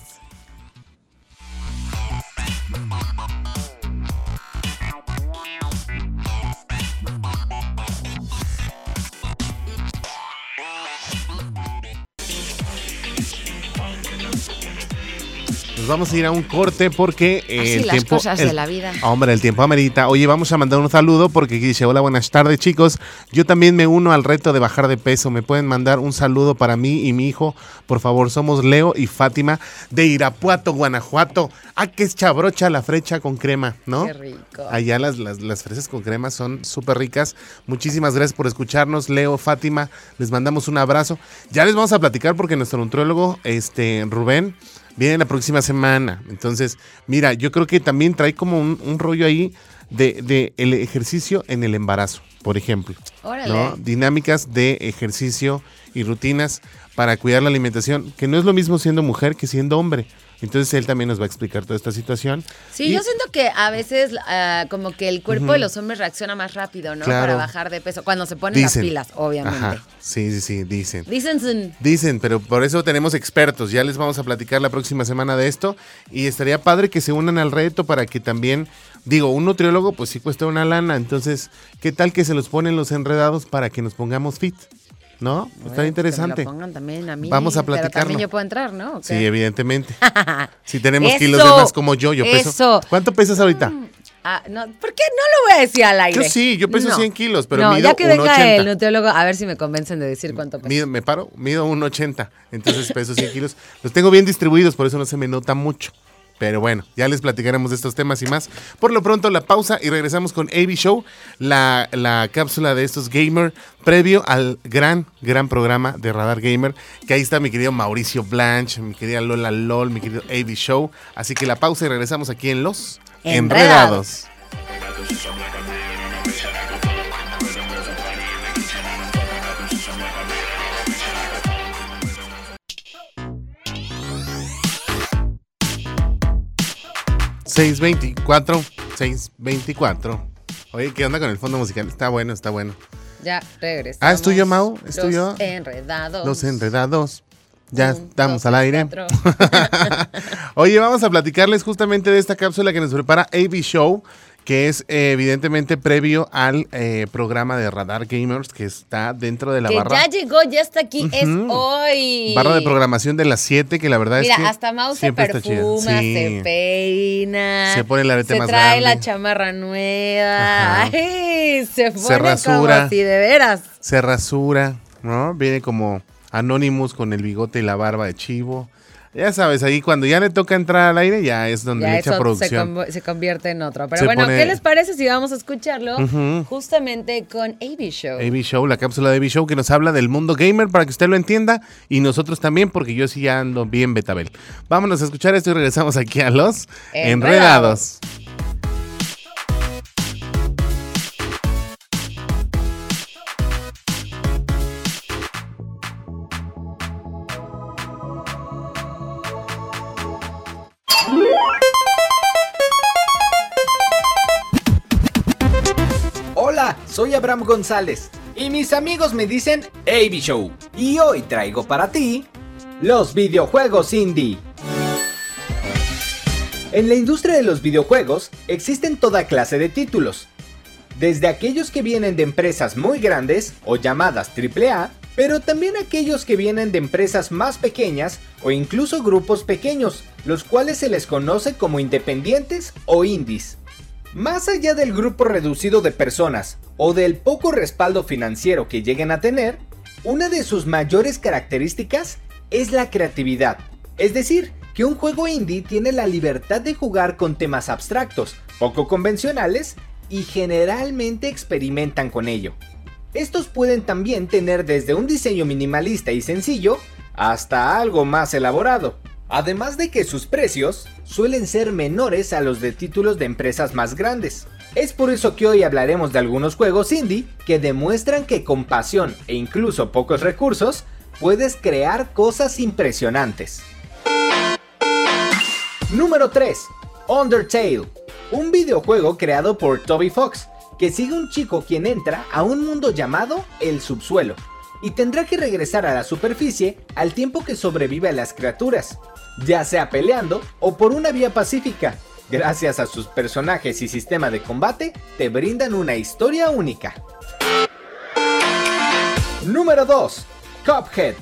Nos vamos a ir a un corte porque eh, Así el las tiempo. cosas el- de la vida. Hombre, el tiempo amerita. Oye, vamos a mandar un saludo porque aquí dice: Hola, buenas tardes, chicos. Yo también me uno al reto de bajar de peso. Me pueden mandar un saludo para mí y mi hijo. Por favor, somos Leo y Fátima de Irapuato, Guanajuato. Ah, que es chabrocha la frecha con crema, ¿no? Qué rico. Allá las, las, las fresas con crema son súper ricas. Muchísimas gracias por escucharnos, Leo, Fátima. Les mandamos un abrazo. Ya les vamos a platicar porque nuestro nutriólogo, este, Rubén, viene la próxima semana. Entonces, mira, yo creo que también trae como un, un rollo ahí de, de el ejercicio en el embarazo, por ejemplo. Órale. ¿no? Dinámicas de ejercicio y rutinas para cuidar la alimentación, que no es lo mismo siendo mujer que siendo hombre. Entonces él también nos va a explicar toda esta situación. Sí, Y- yo siento que a veces ah, como que el cuerpo de los hombres reacciona más rápido, ¿no? Claro. Para bajar de peso. Cuando se ponen Dicen. las pilas, obviamente. Ajá, sí, sí, sí, dicen. Dicen. Dicen, pero por eso tenemos expertos. Ya les vamos a platicar la próxima semana de esto. Y estaría padre que se unan al reto para que también, digo, un nutriólogo pues sí cuesta una lana. Entonces, ¿qué tal que se los ponen los enredados para que nos pongamos fit? ¿No? Bueno, Está pues interesante. Que me lo pongan también a mí. Vamos a Pero platicarlo. también yo puedo entrar, ¿no? Sí, evidentemente. (laughs) Si tenemos Eso, kilos de más como yo, yo peso. eso. ¿Cuánto pesas ahorita? Ah, no, ¿Por qué no lo voy a decir al aire? Yo sí, yo peso No. 100 kilos, pero no, mido ya que venga 1.80. el nutriólogo, a ver si me convencen de decir cuánto peso. Mido- me paro, mido un 80, entonces peso 100 kilos. Los tengo bien distribuidos, por eso no se me nota mucho. Pero bueno, ya les platicaremos de estos temas y más. Por lo pronto, la pausa y regresamos con AB Show, la, la cápsula de estos gamer, previo al gran, gran programa de Radar Gamer. Que ahí está mi querido Mauricio Blanche, mi querida Lola LOL, mi querido AB Show. Así que la pausa y regresamos aquí en Los Enredados. Enredados. ¿624? 624. Oye, ¿qué onda con el fondo musical? Está bueno, está bueno. Ya, regresamos. Ah, ¿es tuyo, Mau? ¿Es Los tuyo? enredados. Los enredados. Ya Un, estamos dos, al aire. (laughs) Oye, vamos a platicarles justamente de esta cápsula que nos prepara AB Show, que es eh, evidentemente previo al eh, programa de Radar Gamers que está dentro de la que barra, ya llegó, ya está aquí, es hoy. barra de programación de las 7, que la verdad Mira, es que hasta Mau se perfuma, Sí. se peina. Se pone el arete se más trae la grande. chamarra nueva. (laughs) Ay, se pone rasura. como si de veras. Se rasura, ¿no? Viene como Anonymous con el bigote y la barba de chivo. Ya sabes, ahí cuando ya le toca entrar al aire, ya es donde Ya le echa eso producción. se convierte en otro. Pero Se bueno, pone- ¿qué les parece si vamos a escucharlo justamente con AB Show? AB Show, la cápsula de AB Show que nos habla del mundo gamer para que usted lo entienda y nosotros también porque yo sí ya ando bien betabel. Vámonos a escuchar esto y regresamos aquí a los Enredados. enredados. González y mis amigos me dicen AB Show. Y hoy traigo para ti los videojuegos indie. En la industria de los videojuegos existen toda clase de títulos. Desde aquellos que vienen de empresas muy grandes o llamadas AAA, pero también aquellos que vienen de empresas más pequeñas o incluso grupos pequeños, los cuales se les conoce como independientes o indies. Más allá del grupo reducido de personas o del poco respaldo financiero que lleguen a tener, una de sus mayores características es la creatividad. Es decir, que un juego indie tiene la libertad de jugar con temas abstractos, poco convencionales y generalmente experimentan con ello. Estos pueden también tener desde un diseño minimalista y sencillo hasta algo más elaborado. Además de que sus precios suelen ser menores a los de títulos de empresas más grandes. Es por eso que hoy hablaremos de algunos juegos indie que demuestran que con pasión e incluso pocos recursos puedes crear cosas impresionantes. Número 3. Undertale. Un videojuego creado por Toby Fox, que sigue un chico quien entra a un mundo llamado el subsuelo, y tendrá que regresar a la superficie al tiempo que sobrevive a las criaturas, ya sea peleando o por una vía pacífica. Gracias a sus personajes y sistema de combate, te brindan una historia única. Número 2. Cuphead.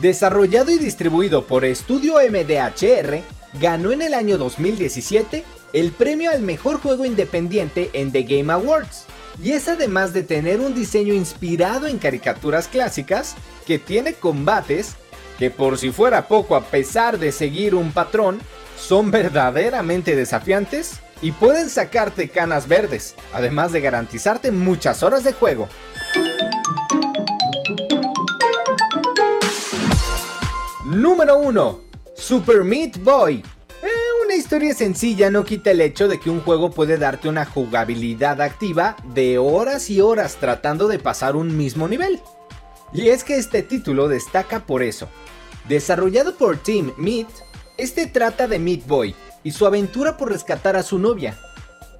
Desarrollado y distribuido por Estudio MDHR, ganó en el año 2017 el premio al mejor juego independiente en The Game Awards. Y es además de tener un diseño inspirado en caricaturas clásicas, que tiene combates que por si fuera poco a pesar de seguir un patrón, son verdaderamente desafiantes y pueden sacarte canas verdes, además de garantizarte muchas horas de juego. Número 1. Super Meat Boy. Una historia sencilla no quita el hecho de que un juego puede darte una jugabilidad activa de horas y horas tratando de pasar un mismo nivel. Y es que este título destaca por eso. Desarrollado por Team Meat, este trata de Meat Boy y su aventura por rescatar a su novia.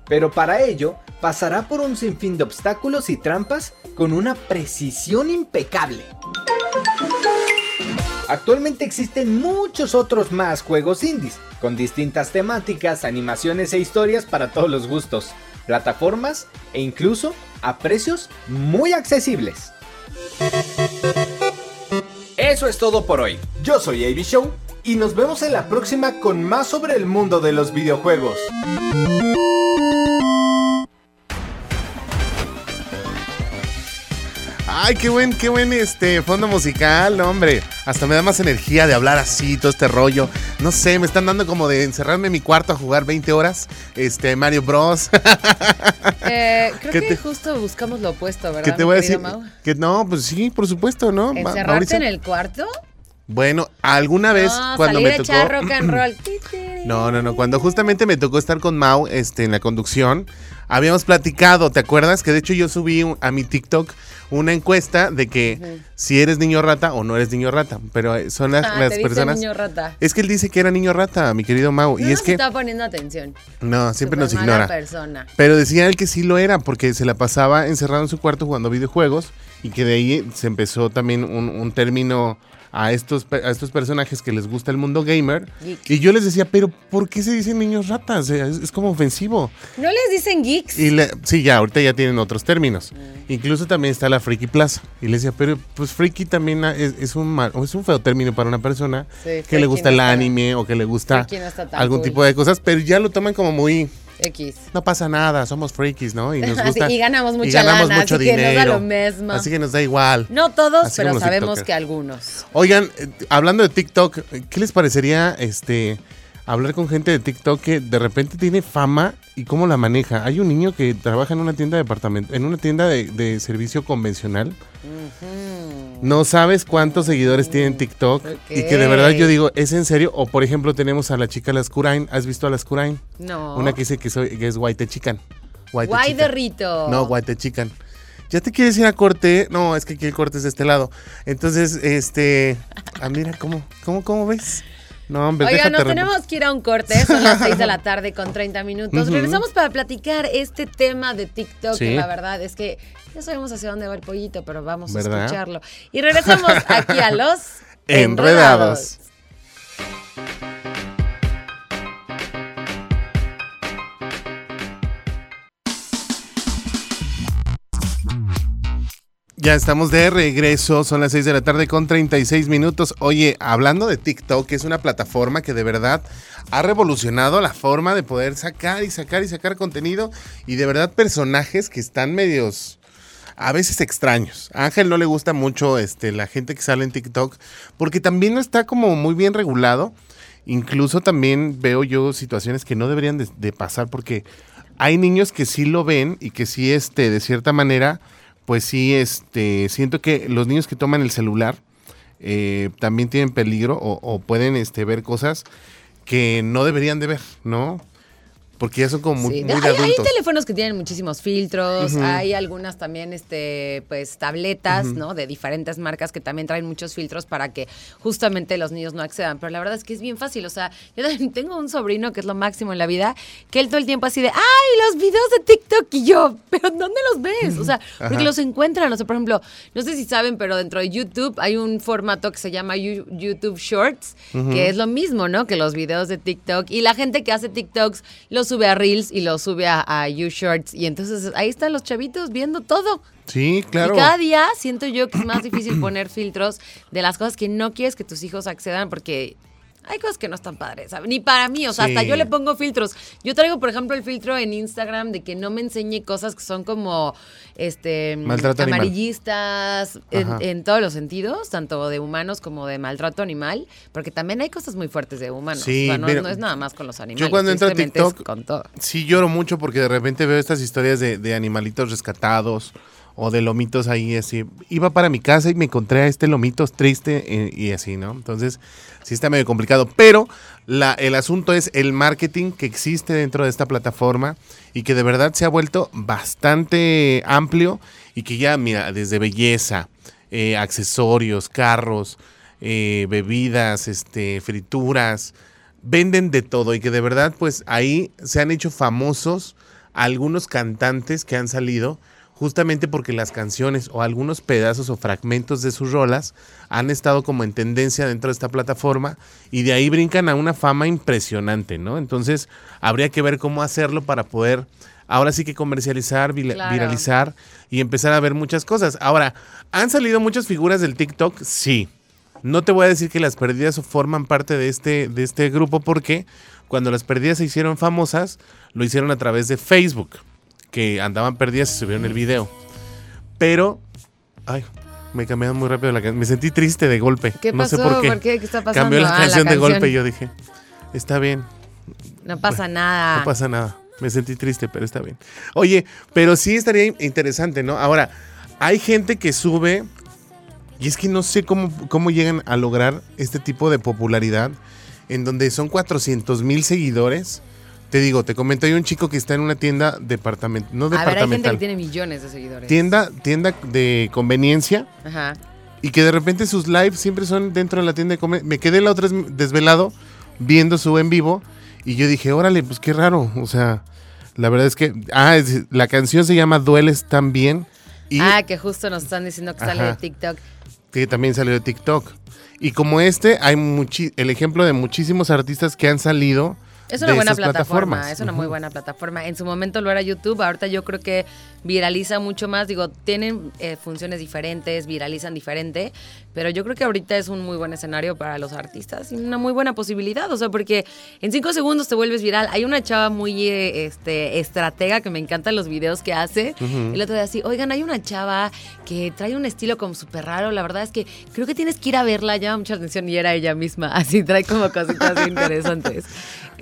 Pero para ello, pasará por un sinfín de obstáculos y trampas con una precisión impecable. Actualmente existen muchos otros más juegos indies, con distintas temáticas, animaciones e historias para todos los gustos, plataformas e incluso a precios muy accesibles. Eso es todo por hoy. Yo soy AB Show y nos vemos en la próxima con más sobre el mundo de los videojuegos. Ay, qué buen, qué buen este fondo musical, hombre. Hasta me da más energía de hablar así, todo este rollo. No sé, me están dando como de encerrarme en mi cuarto a jugar 20 horas. Este, Mario Bros. (laughs) Eh, creo ¿Qué que te- justo buscamos lo opuesto, ¿verdad? ¿Qué te voy a decir? Mau? Que no, pues sí, por supuesto, ¿no? ¿Encerrarte Mauricio. en el cuarto? Bueno, alguna vez no, cuando salir me tocó. echar rock and (clears throat) roll. No, no, no. Cuando justamente me tocó estar con Mau este, en la conducción, habíamos platicado, ¿te acuerdas? Que de hecho yo subí un- a mi TikTok una encuesta de que si eres niño rata o no eres niño rata. Pero eh, son las, Ah, las te personas. niño rata. Es que él dice que era niño rata, mi querido Mau. No y es que. está poniendo atención. No, siempre nos ignora. persona. Pero decía él que sí lo era, porque se la pasaba encerrado en su cuarto jugando videojuegos y que de ahí se empezó también un, un término a estos, a estos personajes que les gusta el mundo gamer. Geek. Y yo les decía, pero ¿por qué se dicen niños ratas? Eh, Es, es como ofensivo. ¿No les dicen geeks? Y le- sí, ya, ahorita ya tienen otros términos. Incluso también está la Friki Plaza. Y le decía, pero pues Friki también es, es un, mal- es un feo término para una persona Sí, que le gusta no el anime o que le gusta no algún cool. tipo de cosas, pero ya lo toman como muy... X. No pasa nada, somos frikis, ¿no? Y nos (laughs) gusta. y ganamos mucha ganamos lana, mucho así que nos da dinero. lo mismo. Así que nos da igual. No todos, Así pero sabemos tiktokers. que algunos. Oigan, eh, hablando de TikTok, ¿qué les parecería este hablar con gente de TikTok que de repente tiene fama y cómo la maneja? Hay un niño que trabaja en una tienda de departamento, en una tienda de, de servicio convencional. No sabes cuántos seguidores tiene en TikTok y que de verdad yo digo, ¿es en serio? O por ejemplo tenemos a la chica Lascurain, ¿has visto a Lascurain? No. Una que dice que, soy, que es White Chican. White Guay Chican. de Rito. No, White Chican. ¿Ya te quieres ir a corte? No, es que aquí el corte es de este lado. Entonces, este. Ah, mira, ¿cómo, cómo, cómo ves? No, hombre, déjate nos tenemos que ir a un corte, son las 6 de la tarde con 30 minutos. Regresamos para platicar este tema de TikTok, Sí. que la verdad es que ya sabemos hacia dónde va el pollito, pero vamos ¿Verdad? a escucharlo. Y regresamos aquí a los (laughs) Enredados. Ya estamos de regreso, son las 6 de la tarde con 36 minutos. Oye, hablando de TikTok, es una plataforma que de verdad ha revolucionado la forma de poder sacar y sacar y sacar contenido y de verdad personajes que están medios a veces extraños. A Ángel no le gusta mucho este, la gente que sale en TikTok porque también no está como muy bien regulado. Incluso también veo yo situaciones que no deberían de, de pasar porque hay niños que sí lo ven y que sí, este, de cierta manera, pues sí, este, siento que los niños que toman el celular eh, también tienen peligro o, o pueden este, ver cosas que no deberían de ver, ¿no? Porque ya son como muy, Sí, muy de hay, teléfonos que tienen muchísimos filtros, hay algunas también, este, pues, tabletas. ¿no? De diferentes marcas que también traen muchos filtros para que justamente los niños no accedan. Pero la verdad es que es bien fácil. O sea, yo (laughs) tengo un sobrino que es lo máximo en la vida, que él todo el tiempo así de, ¡ay, los videos de TikTok! Y yo, (laughs) ¿pero dónde los ves? O sea, porque Ajá. los encuentran. O sea, por ejemplo, no sé si saben, pero dentro de YouTube hay un formato que se llama You- YouTube Shorts, que es lo mismo, ¿no? Que los videos de TikTok. Y la gente que hace TikToks los sube a Reels y los sube a, a You Shorts. Y entonces ahí están los chavitos viendo todo. Sí, claro. Y cada día siento yo que es más difícil poner filtros de las cosas que no quieres que tus hijos accedan porque hay cosas que no están padres, ¿sabes? Ni para mí, o sea, hasta yo le pongo filtros. Yo traigo, por ejemplo, el filtro en Instagram de que no me enseñe cosas que son como este Maltrato amarillistas en, todos los sentidos, tanto de humanos como de maltrato animal, porque también hay cosas muy fuertes de humanos. Sí, o sea, no, mira, no es nada más con los animales. Yo cuando entro a TikTok, con todo. sí lloro mucho porque de repente veo estas historias de, de animalitos rescatados o de lomitos ahí así. Iba para mi casa y me encontré a este lomito triste eh, y así, ¿no? Entonces, sí está medio complicado. Pero el asunto es el marketing que existe dentro de esta plataforma y que de verdad se ha vuelto bastante amplio y que ya, mira, desde belleza, eh, accesorios, carros, eh, bebidas, este, frituras, venden de todo y que de verdad pues ahí se han hecho famosos algunos cantantes que han salido justamente porque las canciones o algunos pedazos o fragmentos de sus rolas han estado como en tendencia dentro de esta plataforma y de ahí brincan a una fama impresionante, ¿no? Entonces habría que ver cómo hacerlo para poder ahora sí que comercializar, Claro. viralizar y empezar a ver muchas cosas. Ahora, ¿han salido muchas figuras del TikTok? Sí. No te voy a decir que las perdidas forman parte de este, de este grupo porque cuando las perdidas se hicieron famosas, lo hicieron a través de Facebook, que andaban perdidas y subieron el video. Pero, ay, me cambiaron muy rápido la canción. Me sentí triste de golpe. ¿Qué no sé pasó? por qué. ¿Por qué? ¿Qué está pasando? Cambió la Ah, la canción de canción. golpe y yo dije, está bien. No pasa nada. No pasa nada. Me sentí triste, pero está bien. Oye, pero sí estaría in- interesante, ¿no? Ahora, hay gente que sube, y es que no sé cómo, cómo llegan a lograr este tipo de popularidad, en donde son 400 mil seguidores. Te digo, te comento, hay un chico que está en una tienda departamental, no A ver, hay gente que tiene millones de seguidores. tienda, tienda de conveniencia, Ajá. y que de repente sus lives siempre son dentro de la tienda de comer. Me quedé la otra vez desvelado viendo su en vivo y yo dije, órale, pues qué raro. O sea, la verdad es que, ah, es- la canción se llama Dueles también y Ah, que justo nos están diciendo que sale de. TikTok. que también salió de TikTok. Y como este, hay el ejemplo de muchísimos artistas que han salido. Es una de buena esas plataforma, es una muy buena plataforma. En su momento lo era YouTube, ahorita yo creo que viraliza mucho más. Digo, tienen eh, funciones diferentes, viralizan diferente, pero yo creo que ahorita es un muy buen escenario para los artistas y una muy buena posibilidad. O sea, porque en cinco segundos te vuelves viral. Hay una chava muy eh, este, estratega que me encantan los videos que hace. Ujú. El otro día así, oigan, hay una chava que trae un estilo como súper raro. La verdad es que creo que tienes que ir a verla, llama mucha atención y era ella misma. (laughs) Así trae como cositas (laughs) interesantes.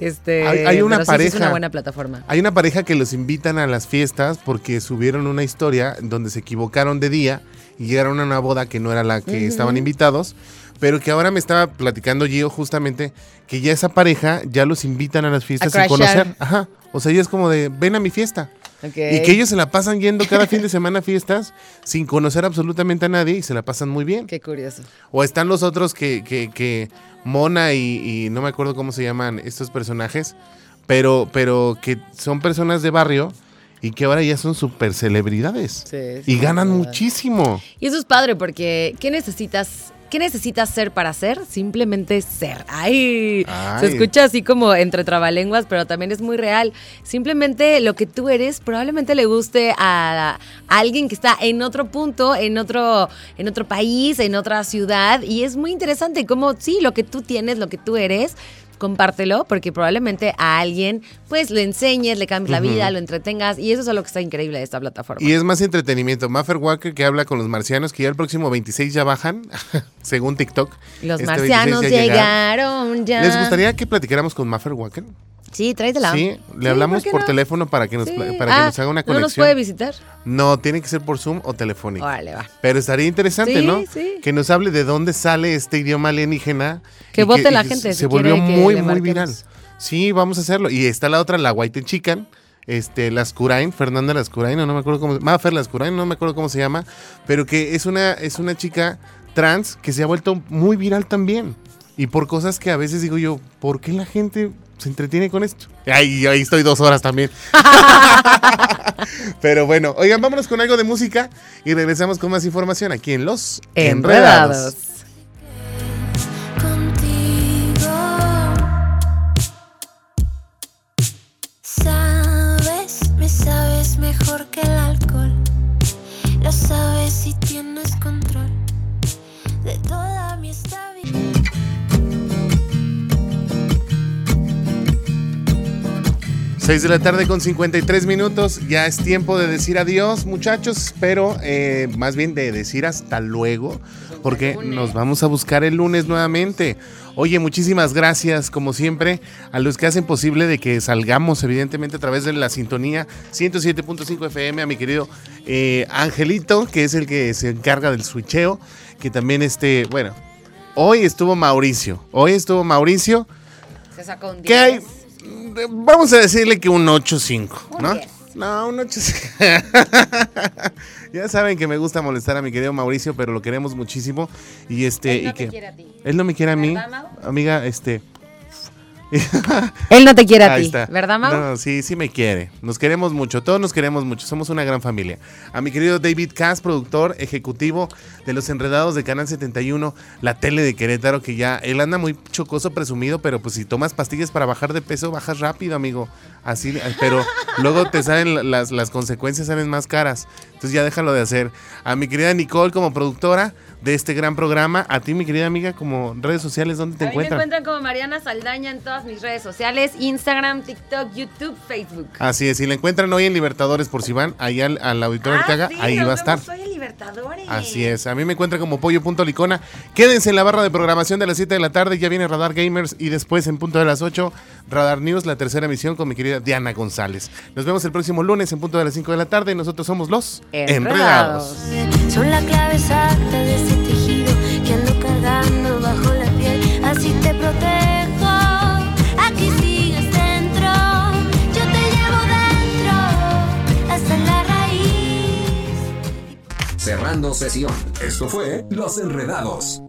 Este, Hay, hay una sí, pareja. es una buena plataforma. Hay una pareja que los invitan a las fiestas porque subieron una historia donde se equivocaron de día y llegaron a una boda que no era la que estaban invitados, pero que ahora me estaba platicando Gio justamente que ya esa pareja ya los invitan a las fiestas sin crashear. conocer. Ajá. O sea, ya es como de, ven a mi fiesta. Y que ellos se la pasan yendo cada fin de semana a fiestas sin conocer absolutamente a nadie y se la pasan muy bien. Qué curioso. O están los otros que, que, que Mona y, y no me acuerdo cómo se llaman estos personajes, pero, pero que son personas de barrio y que ahora ya son super celebridades. Sí, y ganan verdad. muchísimo. Y eso es padre porque ¿qué necesitas ¿Qué necesitas ser para ser? Simplemente ser. ¡Ay! Ay. Se escucha así como entre trabalenguas, pero también es muy real. Simplemente lo que tú eres probablemente le guste a, a alguien que está en otro punto, en otro, en otro país, en otra ciudad. Y es muy interesante cómo, sí, lo que tú tienes, lo que tú eres, compártelo, porque probablemente a alguien, pues, le enseñes, le cambies la vida, lo entretengas. Y eso es lo que está increíble de esta plataforma. Y es más entretenimiento. Maffer Walker que habla con los marcianos, que ya el próximo 26 ya bajan, (laughs) según TikTok. Los Este marcianos 26 ya llegaron ya. ¿Les gustaría que platicáramos con Maffer Walker? Sí, tráetela. Sí, le hablamos ¿por qué por no? teléfono para que nos, Sí. para que Ah, nos haga una ¿No nos conexión. puede visitar? No, tiene que ser por Zoom o telefónico. Órale, va. Pero estaría interesante, Sí, ¿no? sí. Que nos hable de dónde sale este idioma alienígena. Que vote la gente, Se si volvió muy, muy viral. Sí, vamos a hacerlo. Y está la otra, la White Chican. Este, Lascurain, Fernanda Lascurain, no, no me acuerdo cómo, Mafer Lascurain, no me acuerdo cómo se llama, pero que es una, es una chica trans que se ha vuelto muy viral también. Y por cosas que a veces digo yo, ¿por qué la gente se entretiene con esto? Ahí, ahí estoy dos horas también. (laughs) Pero bueno, oigan, vámonos con algo de música y regresamos con más información aquí en Los Enredados. contigo. Sabes, me sabes mejor que el alcohol. Lo sabes y tienes control de toda 6 de la tarde con 53 minutos, ya es tiempo de decir adiós muchachos, pero eh, más bien de decir hasta luego, porque nos vamos a buscar el lunes nuevamente. Oye, muchísimas gracias como siempre a los que hacen posible de que salgamos evidentemente a través de la sintonía 107.5 FM, a mi querido eh, Angelito, que es el que se encarga del switcheo, que también este, bueno, hoy estuvo Mauricio, hoy estuvo Mauricio. Se sacó un ¿Qué hay? 10. Vamos a decirle que un 8-5, ¿no? 10. No, un 8-5. (laughs) ya saben que me gusta molestar a mi querido Mauricio, pero lo queremos muchísimo. Y este. Él no y que, quiere a ti. Él no me quiere a mí. Amiga, este. (laughs) Él no te quiere a Ahí ti, está. ¿verdad, Mau? No, sí, sí me quiere. Nos queremos mucho, todos nos queremos mucho, somos una gran familia. A mi querido David Cass, productor ejecutivo de Los Enredados de Canal 71, la tele de Querétaro, que ya él anda muy chocoso, presumido, pero pues si tomas pastillas para bajar de peso, bajas rápido, amigo. Así, pero luego te salen la- las, las consecuencias, salen más caras. Entonces ya déjalo de hacer. A mi querida Nicole como productora de este gran programa, a ti mi querida amiga como redes sociales, ¿dónde te A mí me encuentran? encuentran como Mariana Saldaña en todas mis redes sociales, Instagram, TikTok, YouTube, Facebook. Así es, si la encuentran hoy en Libertadores por si van ahí al, al auditorio Ah, Arteaga, sí, ahí nos va a estar. hoy en Libertadores. Así es, a mí me encuentra como pollo.licona. Quédense en la barra de programación de las 7 de la tarde, ya viene Radar Gamers y después en punto de las 8, Radar News, la tercera emisión con mi querida Diana González. Nos vemos el próximo lunes en punto de las 5 de la tarde y nosotros somos los Enredados. Enredados. Son la clave exacta de que bajo la piel. Así te protejo. Aquí sigues dentro. Yo te llevo dentro. Hasta la raíz. Cerrando sesión. Esto fue Los Enredados.